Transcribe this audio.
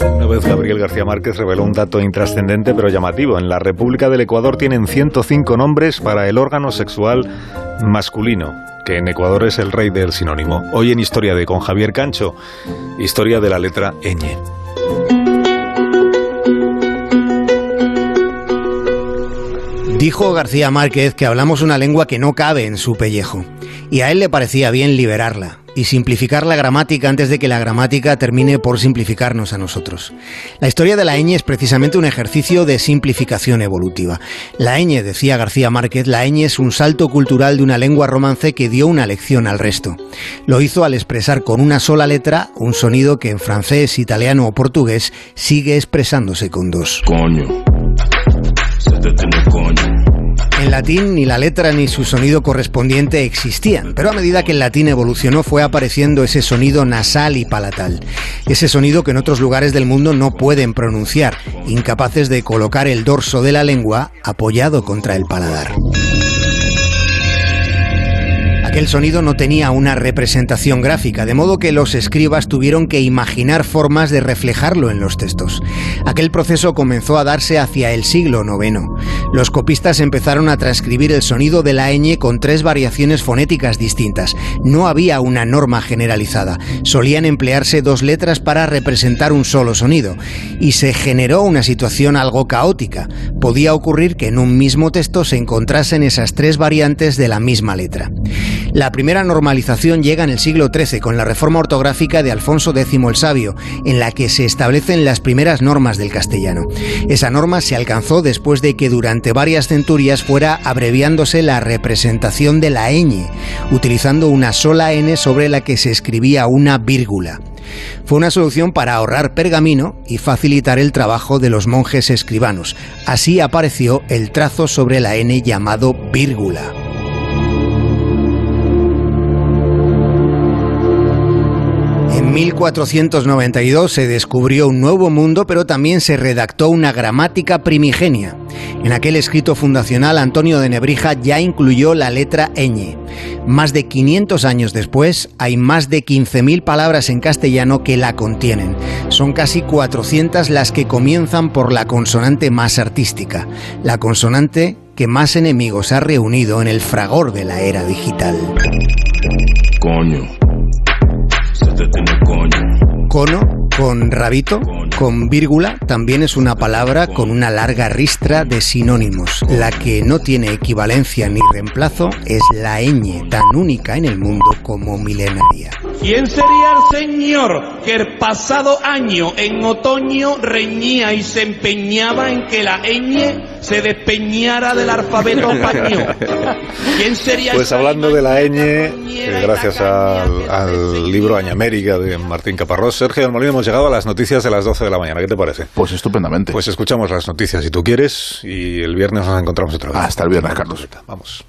Una vez Gabriel García Márquez reveló un dato intrascendente pero llamativo. En la República del Ecuador tienen 105 nombres para el órgano sexual masculino, que en Ecuador es el rey del sinónimo. Hoy en Historia de con Javier Cancho, historia de la letra ñ. Dijo García Márquez que hablamos una lengua que no cabe en su pellejo, y a él le parecía bien liberarla y simplificar la gramática antes de que la gramática termine por simplificarnos a nosotros. La historia de la ñ es precisamente un ejercicio de simplificación evolutiva. La ñ, decía García Márquez, la ñ es un salto cultural de una lengua romance que dio una lección al resto. Lo hizo al expresar con una sola letra un sonido que en francés, italiano o portugués sigue expresándose con dos. Coño. En latín ni la letra ni su sonido correspondiente existían, pero a medida que el latín evolucionó fue apareciendo ese sonido nasal y palatal, ese sonido que en otros lugares del mundo no pueden pronunciar, incapaces de colocar el dorso de la lengua apoyado contra el paladar. Aquel sonido no tenía una representación gráfica, de modo que los escribas tuvieron que imaginar formas de reflejarlo en los textos. Aquel proceso comenzó a darse hacia el siglo IX. Los copistas empezaron a transcribir el sonido de la ñ con tres variaciones fonéticas distintas. No había una norma generalizada. Solían emplearse dos letras para representar un solo sonido. Y se generó una situación algo caótica. Podía ocurrir que en un mismo texto se encontrasen esas tres variantes de la misma letra. La primera normalización llega en el siglo XIII con la reforma ortográfica de Alfonso X el Sabio, en la que se establecen las primeras normas del castellano. Esa norma se alcanzó después de que durante varias centurias fuera abreviándose la representación de la ñ, utilizando una sola n sobre la que se escribía una vírgula. Fue una solución para ahorrar pergamino y facilitar el trabajo de los monjes escribanos. Así apareció el trazo sobre la n llamado vírgula. 1492 se descubrió un nuevo mundo, pero también se redactó una gramática primigenia. En aquel escrito fundacional, Antonio de Nebrija ya incluyó la letra ñ. Más de 500 años después, hay más de 15.000 palabras en castellano que la contienen. Son casi 400 las que comienzan por la consonante más artística, la consonante que más enemigos ha reunido en el fragor de la era digital. Coño. Coño. Cono, con rabito, con vírgula, también es una palabra con una larga ristra de sinónimos. La que no tiene equivalencia ni reemplazo es la ñ, tan única en el mundo como milenaria. ¿Quién sería el señor que el pasado año en otoño reñía y se empeñaba en que la ñ se despeñara del alfabeto español? ¿Quién sería Pues hablando de la ñ, eh, gracias al, al libro Añamérica de Martín Caparrós, Sergio del Molino, hemos llegado a las noticias de las 12 de la mañana. ¿Qué te parece? Pues estupendamente. Pues escuchamos las noticias si tú quieres y el viernes nos encontramos otra vez. Hasta el viernes, Carlos. Vamos.